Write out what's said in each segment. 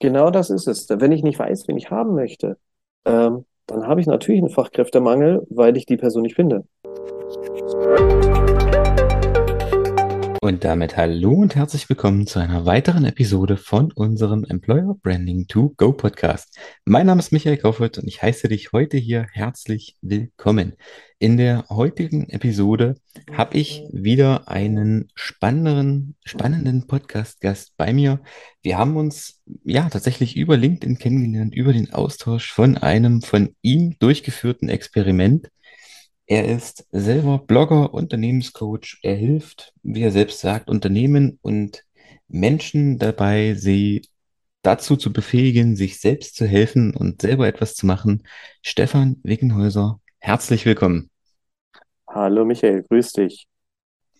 Genau das ist es. Wenn ich nicht weiß, wen ich haben möchte, ähm, dann habe ich natürlich einen Fachkräftemangel, weil ich die Person nicht finde. Und damit hallo und herzlich willkommen zu einer weiteren Episode von unserem Employer Branding to Go Podcast. Mein Name ist Michael Kaufert und ich heiße dich heute hier herzlich willkommen. In der heutigen Episode habe ich wieder einen spannenden, spannenden Podcast-Gast bei mir. Wir haben uns ja tatsächlich über LinkedIn kennengelernt, über den Austausch von einem von ihm durchgeführten Experiment er ist selber Blogger, Unternehmenscoach. Er hilft, wie er selbst sagt, Unternehmen und Menschen dabei, sie dazu zu befähigen, sich selbst zu helfen und selber etwas zu machen. Stefan Wickenhäuser, herzlich willkommen. Hallo Michael, grüß dich.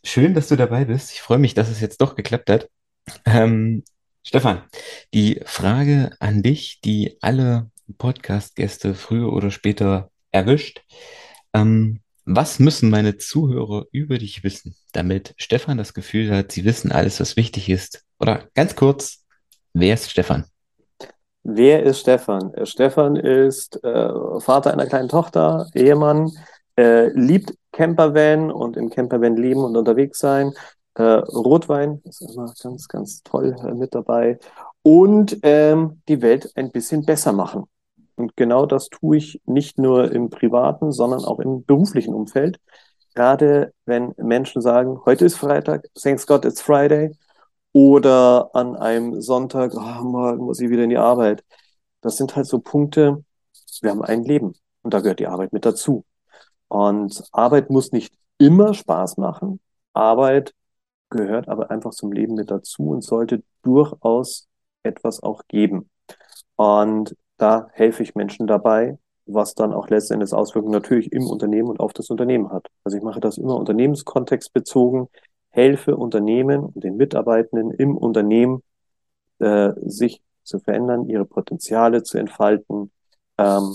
Schön, dass du dabei bist. Ich freue mich, dass es jetzt doch geklappt hat. Ähm, Stefan, die Frage an dich, die alle Podcast-Gäste früher oder später erwischt. Ähm, was müssen meine Zuhörer über dich wissen, damit Stefan das Gefühl hat, sie wissen alles, was wichtig ist? Oder ganz kurz, wer ist Stefan? Wer ist Stefan? Äh, Stefan ist äh, Vater einer kleinen Tochter, Ehemann, äh, liebt Campervan und im Campervan leben und unterwegs sein. Äh, Rotwein ist immer ganz, ganz toll äh, mit dabei. Und ähm, die Welt ein bisschen besser machen. Und genau das tue ich nicht nur im privaten, sondern auch im beruflichen Umfeld. Gerade wenn Menschen sagen, heute ist Freitag, thanks God it's Friday, oder an einem Sonntag, oh, morgen muss ich wieder in die Arbeit. Das sind halt so Punkte, wir haben ein Leben und da gehört die Arbeit mit dazu. Und Arbeit muss nicht immer Spaß machen. Arbeit gehört aber einfach zum Leben mit dazu und sollte durchaus etwas auch geben. Und da helfe ich Menschen dabei, was dann auch letztendlich Auswirkungen natürlich im Unternehmen und auf das Unternehmen hat. Also ich mache das immer unternehmenskontextbezogen, helfe Unternehmen und den Mitarbeitenden im Unternehmen, äh, sich zu verändern, ihre Potenziale zu entfalten, ähm,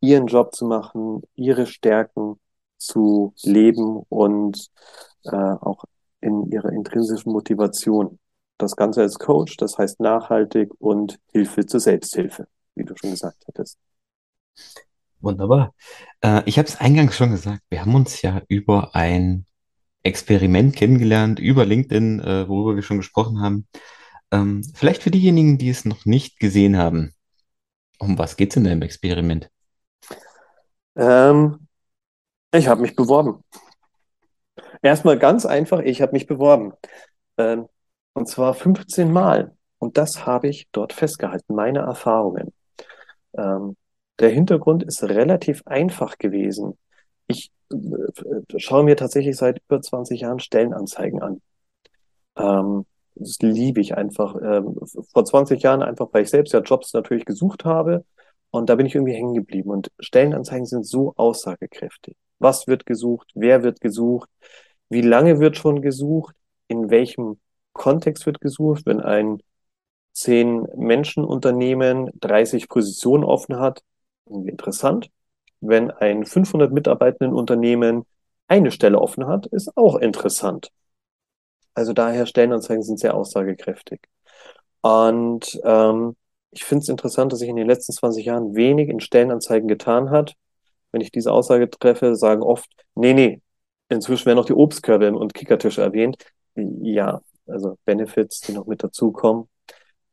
ihren Job zu machen, ihre Stärken zu leben und äh, auch in ihrer intrinsischen Motivation. Das Ganze als Coach, das heißt nachhaltig und Hilfe zur Selbsthilfe wie du schon gesagt hattest. Wunderbar. Äh, ich habe es eingangs schon gesagt, wir haben uns ja über ein Experiment kennengelernt, über LinkedIn, äh, worüber wir schon gesprochen haben. Ähm, vielleicht für diejenigen, die es noch nicht gesehen haben, um was geht es in deinem Experiment? Ähm, ich habe mich beworben. Erstmal ganz einfach, ich habe mich beworben. Ähm, und zwar 15 Mal. Und das habe ich dort festgehalten, meine Erfahrungen. Ähm, der Hintergrund ist relativ einfach gewesen. Ich äh, schaue mir tatsächlich seit über 20 Jahren Stellenanzeigen an. Ähm, das liebe ich einfach. Ähm, vor 20 Jahren einfach, weil ich selbst ja Jobs natürlich gesucht habe. Und da bin ich irgendwie hängen geblieben. Und Stellenanzeigen sind so aussagekräftig. Was wird gesucht? Wer wird gesucht? Wie lange wird schon gesucht? In welchem Kontext wird gesucht? Wenn ein zehn Menschenunternehmen 30 Positionen offen hat, interessant. Wenn ein 500 Mitarbeitenden Unternehmen eine Stelle offen hat, ist auch interessant. Also daher Stellenanzeigen sind sehr aussagekräftig. Und ähm, ich finde es interessant, dass sich in den letzten 20 Jahren wenig in Stellenanzeigen getan hat. Wenn ich diese Aussage treffe, sagen oft, nee, nee, inzwischen werden noch die Obstkörbe und Kickertische erwähnt. Ja, also Benefits, die noch mit dazukommen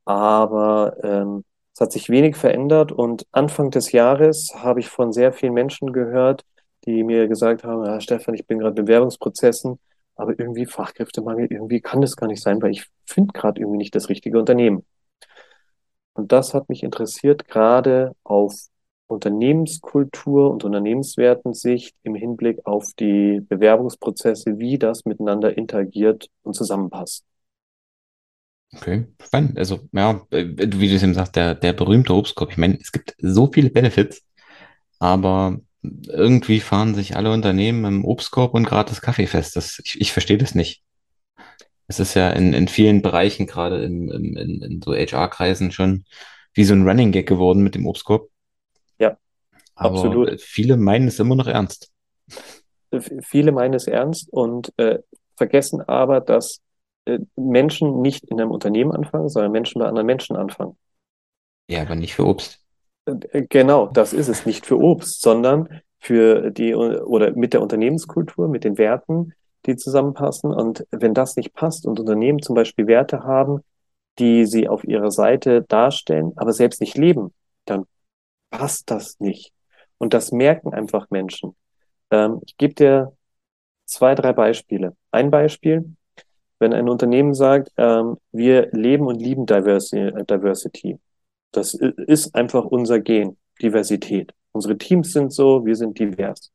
aber ähm, es hat sich wenig verändert und Anfang des Jahres habe ich von sehr vielen Menschen gehört, die mir gesagt haben, ja, Stefan, ich bin gerade in Bewerbungsprozessen, aber irgendwie Fachkräftemangel, irgendwie kann das gar nicht sein, weil ich finde gerade irgendwie nicht das richtige Unternehmen. Und das hat mich interessiert, gerade auf Unternehmenskultur und Unternehmenswertensicht im Hinblick auf die Bewerbungsprozesse, wie das miteinander interagiert und zusammenpasst. Okay, spannend. Also, ja, äh, wie du es eben sagst, der, der berühmte Obstkorb. Ich meine, es gibt so viele Benefits, aber irgendwie fahren sich alle Unternehmen im Obstkorb und gratis Kaffee fest. Das, ich, ich verstehe das nicht. Es ist ja in, in vielen Bereichen, gerade in, in, in, so HR-Kreisen schon wie so ein Running Gag geworden mit dem Obstkorb. Ja, Aber absolut. viele meinen es immer noch ernst. Viele meinen es ernst und äh, vergessen aber, dass Menschen nicht in einem Unternehmen anfangen, sondern Menschen bei anderen Menschen anfangen. Ja, aber nicht für Obst. Äh, Genau, das ist es. Nicht für Obst, sondern für die oder mit der Unternehmenskultur, mit den Werten, die zusammenpassen. Und wenn das nicht passt und Unternehmen zum Beispiel Werte haben, die sie auf ihrer Seite darstellen, aber selbst nicht leben, dann passt das nicht. Und das merken einfach Menschen. Ähm, ich gebe dir zwei, drei Beispiele. Ein Beispiel, wenn ein Unternehmen sagt, ähm, wir leben und lieben Diversi Diversity. Das ist einfach unser Gen, Diversität. Unsere Teams sind so, wir sind divers.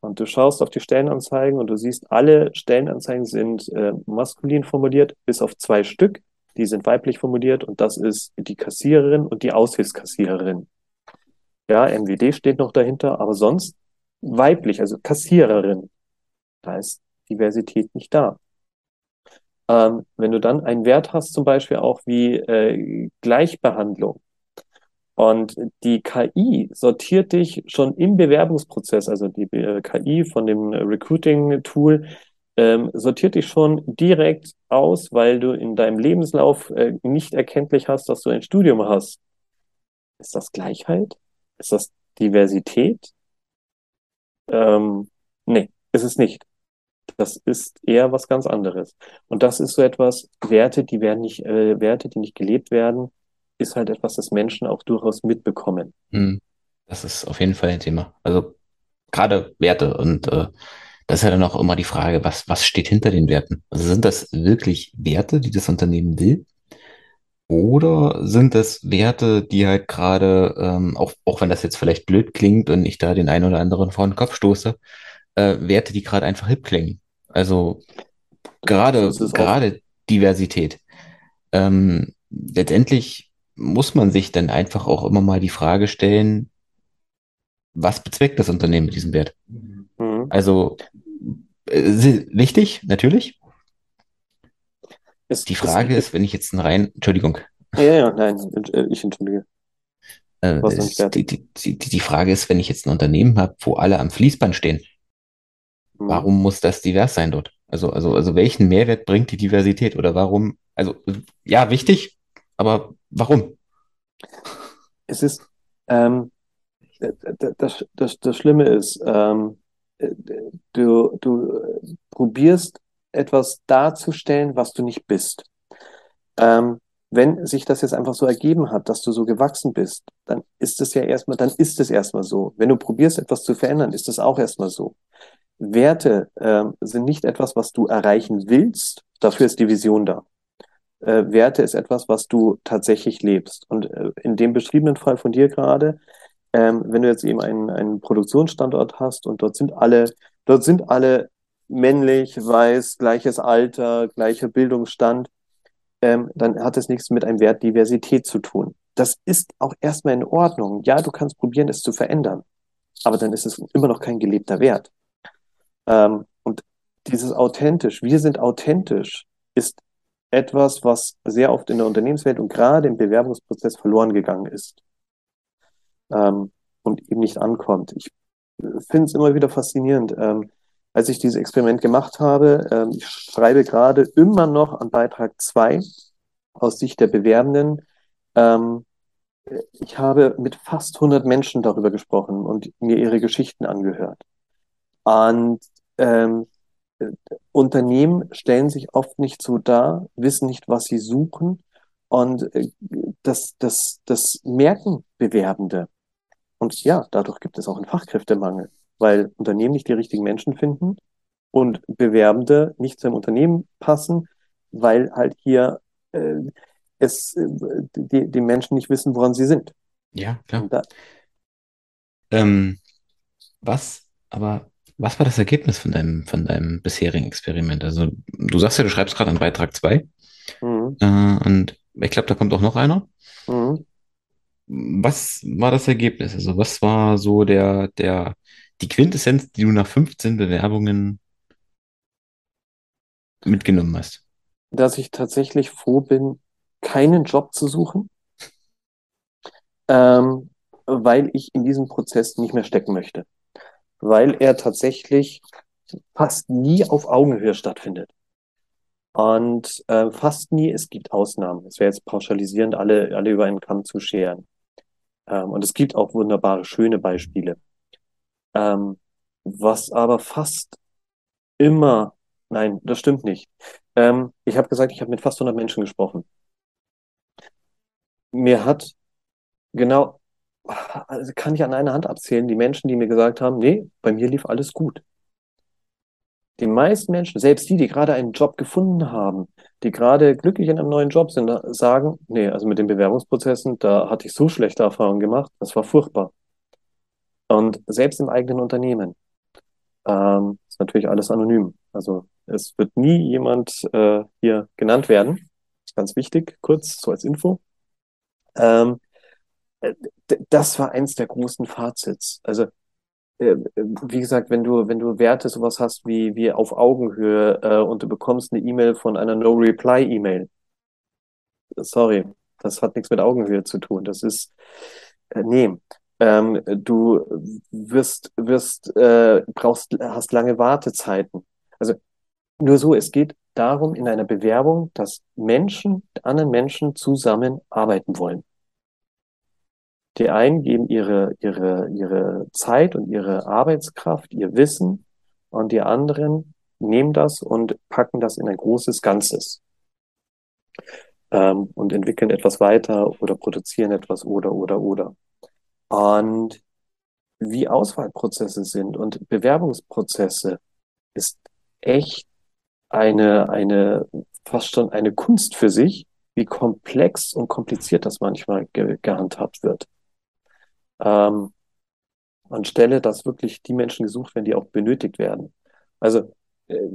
Und du schaust auf die Stellenanzeigen und du siehst, alle Stellenanzeigen sind äh, maskulin formuliert, bis auf zwei Stück. Die sind weiblich formuliert und das ist die Kassiererin und die Aushilfskassiererin. Ja, MWD steht noch dahinter, aber sonst weiblich, also Kassiererin. Da ist Diversität nicht da. Ähm, wenn du dann einen Wert hast, zum Beispiel auch wie äh, Gleichbehandlung und die KI sortiert dich schon im Bewerbungsprozess, also die äh, KI von dem Recruiting-Tool, ähm, sortiert dich schon direkt aus, weil du in deinem Lebenslauf äh, nicht erkenntlich hast, dass du ein Studium hast. Ist das Gleichheit? Ist das Diversität? Ähm, nee, ist es nicht. Das ist eher was ganz anderes. Und das ist so etwas, Werte, die werden nicht, äh, Werte, die nicht gelebt werden, ist halt etwas, das Menschen auch durchaus mitbekommen. Hm. Das ist auf jeden Fall ein Thema. Also gerade Werte und äh, das ist ja dann auch immer die Frage, was, was steht hinter den Werten? Also sind das wirklich Werte, die das Unternehmen will? Oder sind das Werte, die halt gerade, ähm, auch, auch wenn das jetzt vielleicht blöd klingt und ich da den einen oder anderen vor den Kopf stoße, äh, Werte, die gerade einfach hip klingen? Also gerade, gerade Diversität. Ähm, letztendlich muss man sich dann einfach auch immer mal die Frage stellen, was bezweckt das Unternehmen mit diesem Wert? mhm. Also äh, wichtig, natürlich. es, Die es, Frage ist, wenn ich jetzt einen rein, Entschuldigung, ja, ja, nein, äh, ich entschuldige, äh, nicht ist, die, die, die, die Frage ist, wenn ich jetzt ein Unternehmen habe, wo alle am Fließband stehen. Warum muss das divers sein dort? Also, also, also welchen Mehrwert bringt die Diversität oder warum? Also, ja, wichtig, aber warum? Es ist, ähm, das, das, das Schlimme ist, ähm, äh, du, du probierst etwas darzustellen, was du nicht bist. Ähm, wenn sich das jetzt einfach so ergeben hat, dass du so gewachsen bist, dann ist es ja erstmal, dann ist es erstmal so. Wenn du probierst, etwas zu verändern, ist es auch erstmal so. Werte ähm, sind nicht etwas, was du erreichen willst. Dafür ist die Vision da. Äh, Werte ist etwas, was du tatsächlich lebst. Und äh, in dem beschriebenen Fall von dir gerade, ähm, wenn du jetzt eben einen, einen Produktionsstandort hast und dort sind alle, dort sind alle männlich, weiß, gleiches Alter, gleicher Bildungsstand, ähm, dann hat es nichts mit einem Wert Diversität zu tun. Das ist auch erstmal in Ordnung. Ja, du kannst probieren, es zu verändern, aber dann ist es immer noch kein gelebter Wert. Ähm, und dieses authentisch, wir sind authentisch, ist etwas, was sehr oft in der Unternehmenswelt und gerade im Bewerbungsprozess verloren gegangen ist ähm, und eben nicht ankommt. Ich finde es immer wieder faszinierend. Ähm, als ich dieses Experiment gemacht habe, ähm, ich schreibe gerade immer noch an Beitrag 2 aus Sicht der Bewerbenden. Ähm, ich habe mit fast 100 Menschen darüber gesprochen und mir ihre Geschichten angehört. Und ähm, Unternehmen stellen sich oft nicht so dar, wissen nicht, was sie suchen. Und äh, das, das, das merken Bewerbende. Und ja, dadurch gibt es auch einen Fachkräftemangel, weil Unternehmen nicht die richtigen Menschen finden und Bewerbende nicht zu einem Unternehmen passen, weil halt hier äh, es äh, die, die Menschen nicht wissen, woran sie sind. Ja, klar. Ähm, was, aber was war das Ergebnis von deinem, von deinem bisherigen Experiment? Also, du sagst ja, du schreibst gerade an Beitrag 2 mhm, äh, und ich glaube, da kommt auch noch einer. mhm. Was war das Ergebnis? Also, was war so der, der, die Quintessenz, die du nach 15 Bewerbungen mitgenommen hast? dass ich tatsächlich froh bin, keinen Job zu suchen, ähm, weil ich in diesem Prozess nicht mehr stecken möchte, weil er tatsächlich fast nie auf Augenhöhe stattfindet. Und äh, fast nie, es gibt Ausnahmen. Es wäre jetzt pauschalisierend, alle, alle über einen Kamm zu scheren. Ähm, und es gibt auch wunderbare, schöne Beispiele. Ähm, was aber fast immer, nein, das stimmt nicht. Ähm, ich habe gesagt, ich habe mit fast 100 Menschen gesprochen. Mir hat genau, also kann ich an einer Hand abzählen, die Menschen, die mir gesagt haben, nee, bei mir lief alles gut. Die meisten Menschen, selbst die, die gerade einen Job gefunden haben, die gerade glücklich in einem neuen Job sind, sagen, nee, also mit den Bewerbungsprozessen, da hatte ich so schlechte Erfahrungen gemacht, das war furchtbar. Und selbst im eigenen Unternehmen ähm, ist natürlich alles anonym. Also es wird nie jemand äh, hier genannt werden. Ganz wichtig, kurz so als Info. Ähm, das war eins der großen Fazits. Also äh, wie gesagt, wenn du, wenn du Werte sowas hast wie, wie auf Augenhöhe äh, und du bekommst eine E-Mail von einer No-Reply-E-Mail. Sorry, das hat nichts mit Augenhöhe zu tun. Das ist, äh, nee. Ähm, du wirst, wirst, äh, brauchst, hast lange Wartezeiten. Also nur so, es geht darum in einer Bewerbung, dass Menschen, anderen Menschen zusammen arbeiten wollen. Die einen geben ihre, ihre, ihre Zeit und ihre Arbeitskraft, ihr Wissen und die anderen nehmen das und packen das in ein großes Ganzes ähm, und entwickeln etwas weiter oder produzieren etwas oder oder oder. Und wie Auswahlprozesse sind und Bewerbungsprozesse ist echt eine, eine, fast schon eine Kunst für sich, wie komplex und kompliziert das manchmal ge gehandhabt wird ähm, anstelle, dass wirklich die Menschen gesucht werden, die auch benötigt werden. Also äh,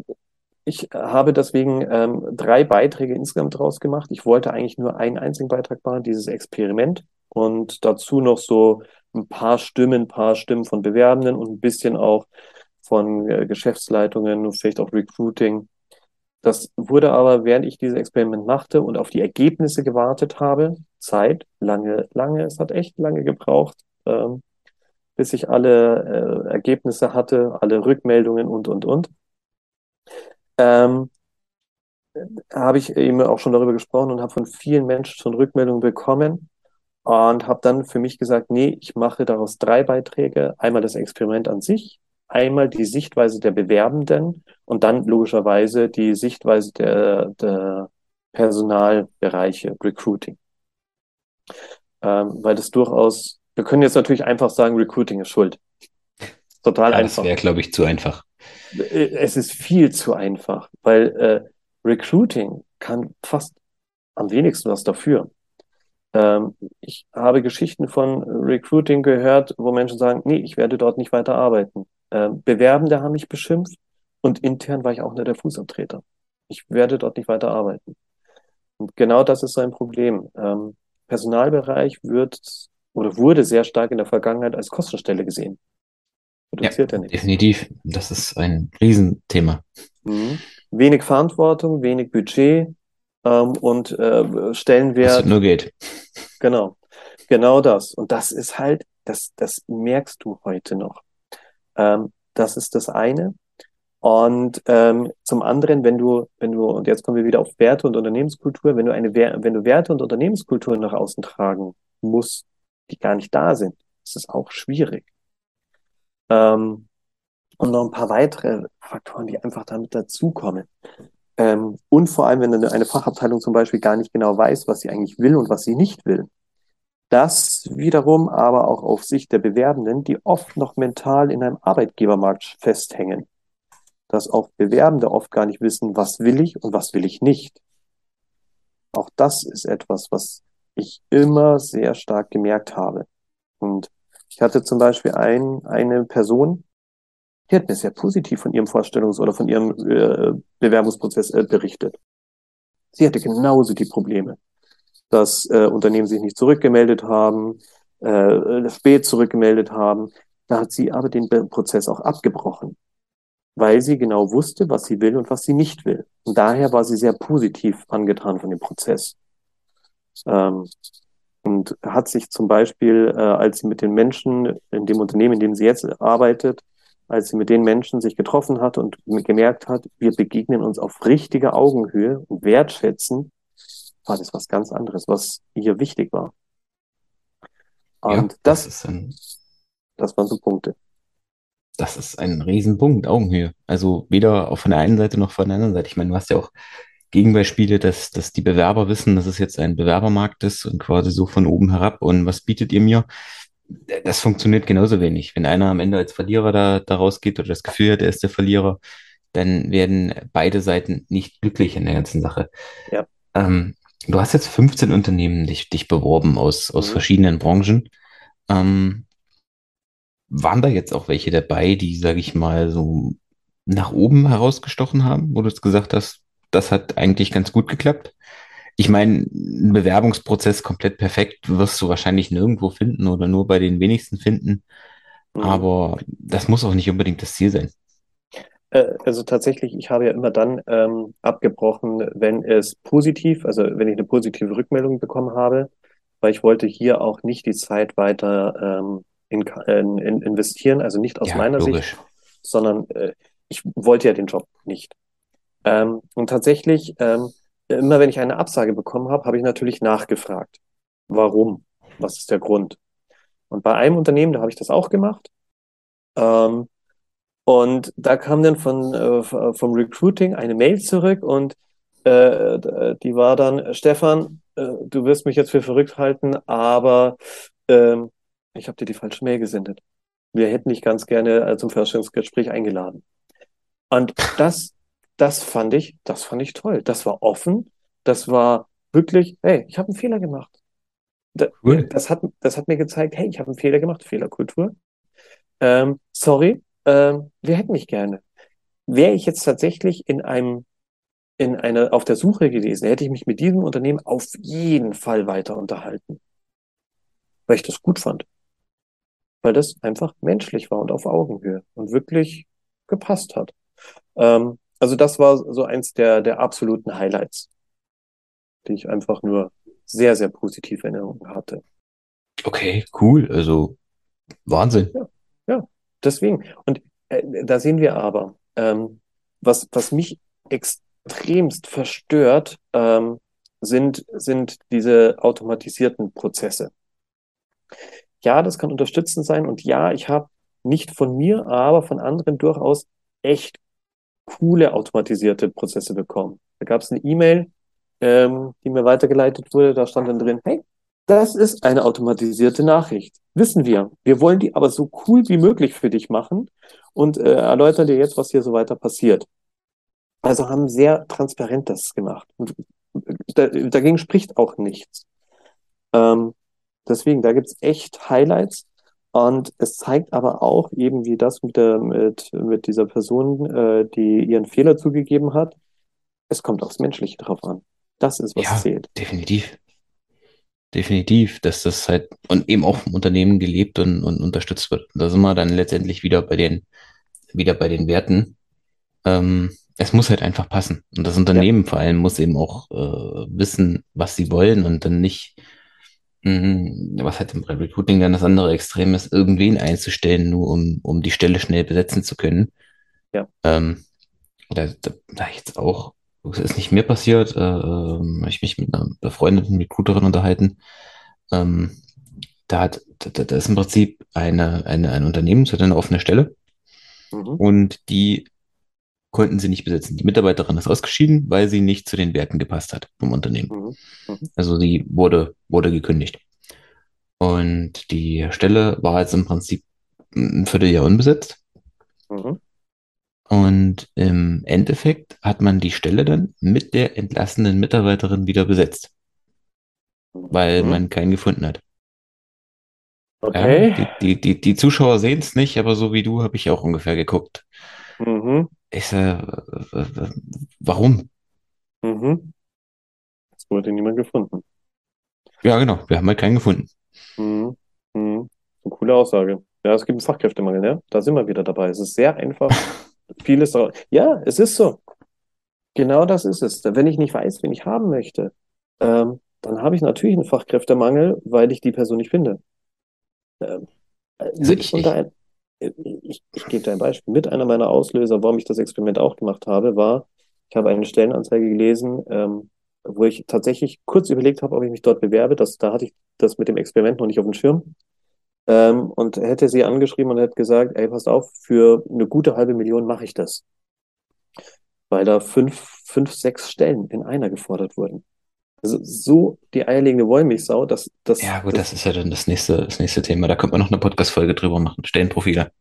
ich habe deswegen ähm, drei Beiträge insgesamt draus gemacht. Ich wollte eigentlich nur einen einzigen Beitrag machen, dieses Experiment und dazu noch so ein paar Stimmen, ein paar Stimmen von Bewerbenden und ein bisschen auch von äh, Geschäftsleitungen vielleicht auch Recruiting. Das wurde aber, während ich dieses Experiment machte und auf die Ergebnisse gewartet habe, Zeit, lange, lange, es hat echt lange gebraucht, ähm, bis ich alle äh, Ergebnisse hatte, alle Rückmeldungen und, und, und. Ähm, habe ich eben auch schon darüber gesprochen und habe von vielen Menschen schon Rückmeldungen bekommen und habe dann für mich gesagt, nee, ich mache daraus drei Beiträge. Einmal das Experiment an sich, einmal die Sichtweise der Bewerbenden und dann logischerweise die Sichtweise der, der Personalbereiche, Recruiting. Ähm, weil das durchaus wir können jetzt natürlich einfach sagen, Recruiting ist schuld. Total ja, einfach. Das wäre, glaube ich, zu einfach. Äh, es ist viel zu einfach, weil äh, Recruiting kann fast am wenigsten was dafür. Ähm, ich habe Geschichten von Recruiting gehört, wo Menschen sagen, nee, ich werde dort nicht weiter arbeiten. Ähm, Bewerbende haben mich beschimpft und intern war ich auch nur der Fußabtreter. Ich werde dort nicht weiter arbeiten. Und genau das ist sein Problem. Ähm, Personalbereich wird oder wurde sehr stark in der Vergangenheit als Kostenstelle gesehen. Produziert ja, er nicht. Definitiv. Das ist ein Riesenthema. Mhm. Wenig Verantwortung, wenig Budget ähm, und äh, Stellenwert. Was nur geht. Genau. Genau das. Und das ist halt, das, das merkst du heute noch. Ähm, das ist das eine. Und ähm, zum anderen, wenn du, wenn du, und jetzt kommen wir wieder auf Werte und Unternehmenskultur, wenn du eine, wenn du Werte und Unternehmenskultur nach außen tragen musst, die gar nicht da sind. Ist auch schwierig. Ähm, und noch ein paar weitere Faktoren, die einfach damit dazukommen. Ähm, und vor allem, wenn eine Fachabteilung zum Beispiel gar nicht genau weiß, was sie eigentlich will und was sie nicht will. Das wiederum aber auch auf Sicht der Bewerbenden, die oft noch mental in einem Arbeitgebermarkt festhängen. Dass auch Bewerbende oft gar nicht wissen, was will ich und was will ich nicht. Auch das ist etwas, was ich immer sehr stark gemerkt habe. Und ich hatte zum Beispiel ein, eine Person, die hat mir sehr positiv von ihrem Vorstellungs- oder von ihrem äh, Bewerbungsprozess äh, berichtet. Sie hatte genauso die Probleme, dass äh, Unternehmen sich nicht zurückgemeldet haben, äh, spät zurückgemeldet haben. Da hat sie aber den Prozess auch abgebrochen, weil sie genau wusste, was sie will und was sie nicht will. Und daher war sie sehr positiv angetan von dem Prozess. Ähm, und hat sich zum Beispiel, äh, als sie mit den Menschen in dem Unternehmen, in dem sie jetzt arbeitet, als sie mit den Menschen sich getroffen hat und gemerkt hat, wir begegnen uns auf richtiger Augenhöhe und wertschätzen, war das was ganz anderes, was ihr wichtig war. Und Ja, das, das ist ein, das waren so Punkte. das ist ein Riesenpunkt, Augenhöhe. Also weder auch von der einen Seite noch von der anderen Seite. Ich meine, du hast ja auch Gegenbeispiele, dass, dass die Bewerber wissen, dass es jetzt ein Bewerbermarkt ist und quasi so von oben herab und was bietet ihr mir? Das funktioniert genauso wenig. Wenn einer am Ende als Verlierer da, da rausgeht oder das Gefühl hat, er ist der Verlierer, dann werden beide Seiten nicht glücklich in der ganzen Sache. Ja. Ähm, du hast jetzt 15 Unternehmen dich, dich beworben aus, aus Mhm. verschiedenen Branchen. Ähm, waren da jetzt auch welche dabei, die, sage ich mal, so nach oben herausgestochen haben, wo du jetzt gesagt hast, das hat eigentlich ganz gut geklappt? Ich meine, einen Bewerbungsprozess komplett perfekt wirst du wahrscheinlich nirgendwo finden oder nur bei den wenigsten finden, Mhm. aber das muss auch nicht unbedingt das Ziel sein. Äh, Also tatsächlich, ich habe ja immer dann ähm, abgebrochen, wenn es positiv, also wenn ich eine positive Rückmeldung bekommen habe, weil ich wollte hier auch nicht die Zeit weiter ähm, in, in, in investieren, also nicht aus Ja, meiner Sicht, logisch. sondern äh, ich wollte ja den Job nicht. Ähm, und tatsächlich, ähm, immer wenn ich eine Absage bekommen habe, habe ich natürlich nachgefragt. Warum? Was ist der Grund? Und bei einem Unternehmen, da habe ich das auch gemacht. Ähm, und da kam dann von, äh, vom Recruiting eine Mail zurück und äh, d- die war dann, Stefan, äh, du wirst mich jetzt für verrückt halten, aber ähm, ich habe dir die falsche Mail gesendet. Wir hätten dich ganz gerne äh, zum Vorstellungsgespräch eingeladen. Und das, das fand ich, das fand ich toll. Das war offen. Das war wirklich, hey, ich habe einen Fehler gemacht. Da- Cool. Das hat, das hat mir gezeigt, hey, ich habe einen Fehler gemacht, Fehlerkultur. Ähm, sorry, ähm, wir hätten mich gerne. Wäre ich jetzt tatsächlich in einem, in einer, auf der Suche gewesen, hätte ich mich mit diesem Unternehmen auf jeden Fall weiter unterhalten, weil ich das gut fand, weil das einfach menschlich war und auf Augenhöhe und wirklich gepasst hat. Ähm, also das war so eins der, der absoluten Highlights, die ich einfach nur sehr, sehr positiv in Erinnerung hatte. Okay, cool. Also Wahnsinn. Ja, deswegen. Und äh, da sehen wir aber, ähm, was, was mich extremst verstört, ähm, sind, sind diese automatisierten Prozesse. Ja, das kann unterstützend sein und ja, ich habe nicht von mir, aber von anderen durchaus echt coole automatisierte Prozesse bekommen. Da gab es eine E-Mail, ähm, die mir weitergeleitet wurde, da stand dann drin, hey, das ist eine automatisierte Nachricht. Wissen wir. Wir wollen die aber so cool wie möglich für dich machen und äh, erläutern dir jetzt, was hier so weiter passiert. Also haben sehr transparent das gemacht. Und da, dagegen spricht auch nichts. Ähm, deswegen, da gibt's echt Highlights. Und es zeigt aber auch eben, wie das mit der, mit, mit dieser Person, äh, die ihren Fehler zugegeben hat. Es kommt aufs Menschliche drauf an. Das ist, was Ja, zählt. definitiv. Definitiv, dass das halt und eben auch vom Unternehmen gelebt und, und unterstützt wird. Da sind wir dann letztendlich wieder bei den, wieder bei den Werten. Ähm, es muss halt einfach passen. Und das Ja, Unternehmen vor allem muss eben auch äh, wissen, was sie wollen und dann nicht, was halt im Recruiting dann das andere Extrem ist, irgendwen einzustellen, nur um, um die Stelle schnell besetzen zu können. ja. Ähm, da, da, da jetzt auch, das ist nicht mir passiert, äh, ähm, hab ich mich mit einer befreundeten Recruiterin unterhalten. Ähm, da hat, da, da ist im Prinzip eine, eine, ein Unternehmen, es hat eine offene Stelle Mhm. und die konnten sie nicht besetzen. Die Mitarbeiterin ist ausgeschieden, weil sie nicht zu den Werten gepasst hat vom Unternehmen. Mhm. Mhm. Also sie wurde, wurde gekündigt. Und die Stelle war jetzt im Prinzip ein Vierteljahr unbesetzt. Mhm. Und im Endeffekt hat man die Stelle dann mit der entlassenen Mitarbeiterin wieder besetzt, weil Mhm. man keinen gefunden hat. Ja, Okay. die, die, die, die Zuschauer sehen es nicht, aber so wie du habe ich auch ungefähr geguckt. Mhm. Ich sag, warum? Mhm. Es wurde niemand gefunden. Ja, genau, wir haben halt keinen gefunden. Mhm. Mhm. Eine coole Aussage. Ja, es gibt einen Fachkräftemangel, ne? Da sind wir wieder dabei. Es ist sehr einfach. Vieles daran. Ja, es ist so. Genau das ist es. Wenn ich nicht weiß, wen ich haben möchte, ähm, dann habe ich natürlich einen Fachkräftemangel, weil ich die Person nicht finde. Ähm, Also ich, ich, ich, ich gebe dir ein Beispiel. Mit einer meiner Auslöser, warum ich das Experiment auch gemacht habe, war, ich habe eine Stellenanzeige gelesen, ähm, wo ich tatsächlich kurz überlegt habe, ob ich mich dort bewerbe. Das, da hatte ich das mit dem Experiment noch nicht auf dem Schirm. Ähm, und hätte sie angeschrieben und hätte gesagt, ey, passt auf, für eine gute halbe Million mache ich das. Weil da fünf, fünf, sechs Stellen in einer gefordert wurden. Also so die eierlegende Wollmilchsau, dass das. Ja, gut, das, das ist ja dann das nächste, das nächste Thema. Da könnte man noch eine Podcast-Folge drüber machen. Stellenprofile.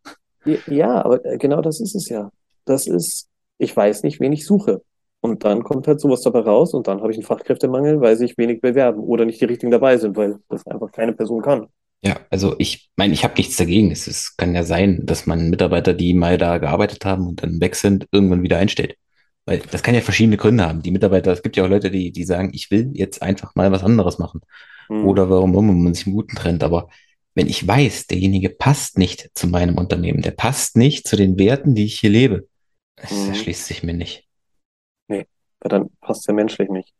Ja, aber äh, genau das ist es ja. Das ist, ich weiß nicht, wen ich suche. Und dann kommt halt sowas dabei raus und dann habe ich einen Fachkräftemangel, weil sich wenig bewerben oder nicht die richtigen dabei sind, weil das einfach keine Person kann. Ja, also ich meine, ich habe nichts dagegen. Es, es kann ja sein, dass man Mitarbeiter, die mal da gearbeitet haben und dann weg sind, irgendwann wieder einstellt. Weil das kann ja verschiedene Gründe haben. Die Mitarbeiter, es gibt ja auch Leute, die, die sagen, ich will jetzt einfach mal was anderes machen. Hm. Oder warum immer man sich im Guten trennt. Aber wenn ich weiß, derjenige passt nicht zu meinem Unternehmen, der passt nicht zu den Werten, die ich hier lebe, das Mhm. erschließt sich mir nicht. Nee, weil dann passt er menschlich nicht.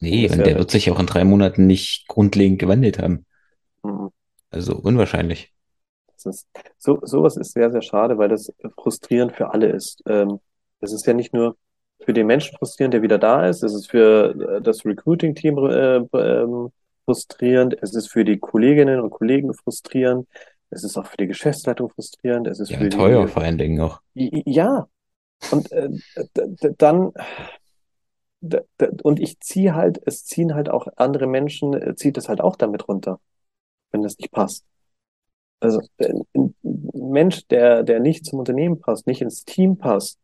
Nee, und der ja- wird sich auch in drei Monaten nicht grundlegend gewandelt haben. Mhm. Also unwahrscheinlich. Das ist, so, sowas ist sehr, sehr schade, weil das frustrierend für alle ist. Ähm, es ist ja nicht nur für den Menschen frustrierend, der wieder da ist, es ist für äh, das Recruiting-Team äh, ähm, frustrierend, es ist für die Kolleginnen und Kollegen frustrierend, es ist auch für die Geschäftsleitung frustrierend, es ist Ja, für teuer die, vor allen Dingen auch. Ja, und äh, dann und ich ziehe halt, es ziehen halt auch andere Menschen, äh, zieht es halt auch damit runter, wenn das nicht passt. Also äh, ein Mensch, der, der nicht zum Unternehmen passt, nicht ins Team passt,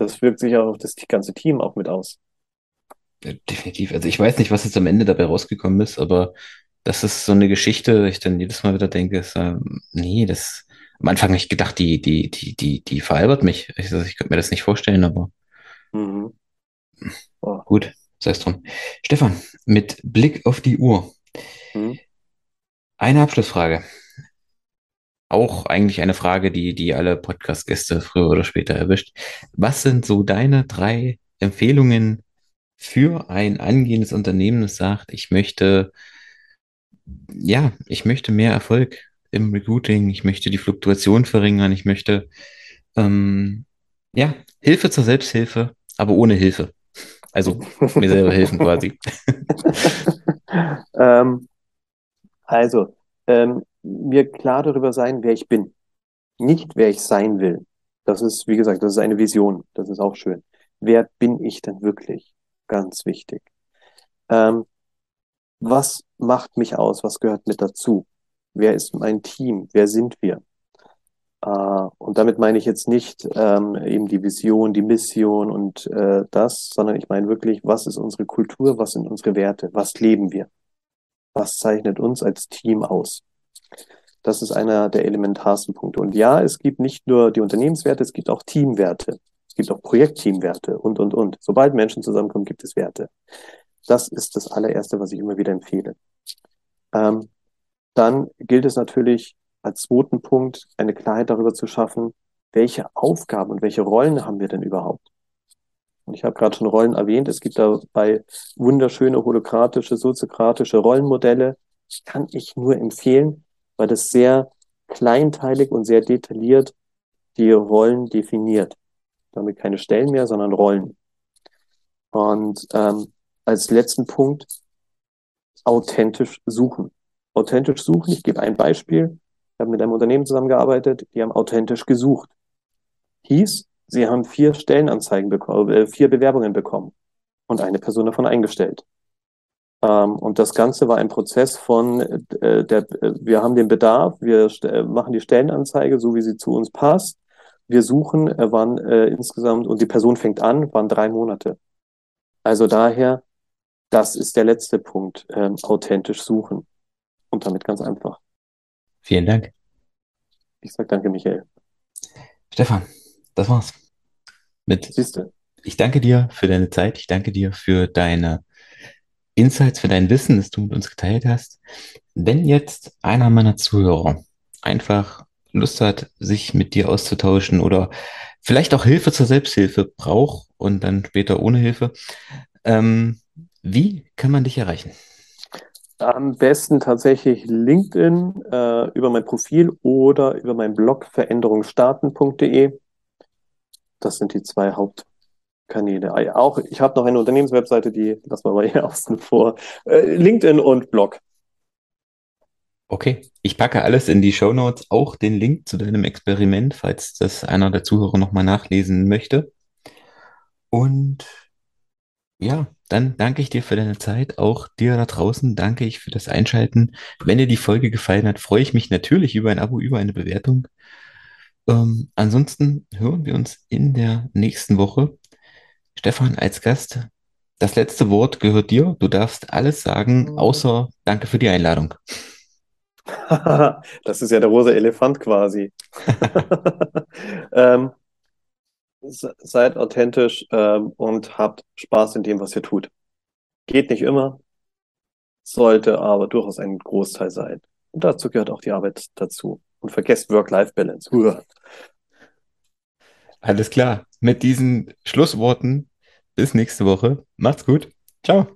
das wirkt sich auch auf das ganze Team auch mit aus. Ja, Definitiv. Also ich weiß nicht, was jetzt am Ende dabei rausgekommen ist, aber das ist so eine Geschichte, ich dann jedes Mal wieder denke, ist, ähm, nee, das am Anfang ich gedacht, die, die, die, die, die veralbert mich. Ich, also ich könnte mir das nicht vorstellen, aber Mhm. Oh. gut, sei es drum. Stefan, mit Blick auf die Uhr, Mhm. eine Abschlussfrage. Auch eigentlich eine Frage, die, die alle Podcast-Gäste früher oder später erwischt. Was sind so deine drei Empfehlungen für ein angehendes Unternehmen, das sagt, ich möchte, ja, ich möchte mehr Erfolg im Recruiting, ich möchte die Fluktuation verringern, ich möchte, ähm, ja, Hilfe zur Selbsthilfe, aber ohne Hilfe. Also mir selber helfen quasi. Ähm, also, ähm, mir klar darüber sein, wer ich bin, nicht wer ich sein will. Das ist, wie gesagt, das ist eine Vision. Das ist auch schön. Wer bin ich denn wirklich? Ganz wichtig. Ähm, was macht mich aus? Was gehört mit dazu? Wer ist mein Team? Wer sind wir? Äh, und damit meine ich jetzt nicht ähm, eben die Vision, die Mission und äh, das, sondern ich meine wirklich, was ist unsere Kultur? Was sind unsere Werte? Was leben wir? Was zeichnet uns als Team aus? Das ist einer der elementarsten Punkte. Und ja, es gibt nicht nur die Unternehmenswerte, es gibt auch Teamwerte. Es gibt auch Projektteamwerte und, und, und. Sobald Menschen zusammenkommen, gibt es Werte. Das ist das allererste, was ich immer wieder empfehle. Ähm, dann gilt es natürlich als zweiten Punkt, eine Klarheit darüber zu schaffen, welche Aufgaben und welche Rollen haben wir denn überhaupt? Und ich habe gerade schon Rollen erwähnt. Es gibt dabei wunderschöne holokratische, soziokratische Rollenmodelle. Kann ich nur empfehlen, weil das sehr kleinteilig und sehr detailliert die Rollen definiert. Damit keine Stellen mehr, sondern Rollen. Und ähm, als letzten Punkt authentisch suchen. Authentisch suchen, ich gebe ein Beispiel. Ich habe mit einem Unternehmen zusammengearbeitet, die haben authentisch gesucht. Hieß, sie haben vier Stellenanzeigen bekommen, äh, vier Bewerbungen bekommen und eine Person davon eingestellt. Ähm, und das Ganze war ein Prozess von, äh, der, äh, wir haben den Bedarf, wir st- machen die Stellenanzeige, so wie sie zu uns passt. Wir suchen, äh, waren äh, insgesamt, und die Person fängt an, waren drei Monate. Also daher, das ist der letzte Punkt, ähm, authentisch suchen. Und damit ganz einfach. Vielen Dank. Ich sage danke, Michael. Stefan, das war's. Mit Siehst du? Ich danke dir für deine Zeit. Ich danke dir für deine Insights, für dein Wissen, das du mit uns geteilt hast. Wenn jetzt einer meiner Zuhörer einfach Lust hat, sich mit dir auszutauschen oder vielleicht auch Hilfe zur Selbsthilfe braucht und dann später ohne Hilfe, ähm, wie kann man dich erreichen? Am besten tatsächlich LinkedIn äh, über mein Profil oder über meinen Blog veränderungsstarten.de. Das sind die zwei Hauptkanäle. Ah auch ich habe noch eine Unternehmenswebseite, die lassen wir mal hier außen vor. Äh, LinkedIn und Blog. Okay, ich packe alles in die Show Notes, auch den Link zu deinem Experiment, falls das einer der Zuhörer nochmal nachlesen möchte. Und ja, dann danke ich dir für deine Zeit. Auch dir da draußen danke ich für das Einschalten. Wenn dir die Folge gefallen hat, freue ich mich natürlich über ein Abo, über eine Bewertung. Ähm, ansonsten hören wir uns in der nächsten Woche. Stefan als Gast, das letzte Wort gehört dir. Du darfst alles sagen, außer danke für die Einladung. das ist ja der rosa Elefant quasi. ähm, seid authentisch ähm, und habt Spaß in dem, was ihr tut. Geht nicht immer, sollte aber durchaus ein Großteil sein. Und dazu gehört auch die Arbeit dazu. Und vergesst Work-Life-Balance. Alles klar. Mit diesen Schlussworten bis nächste Woche. Macht's gut. Ciao.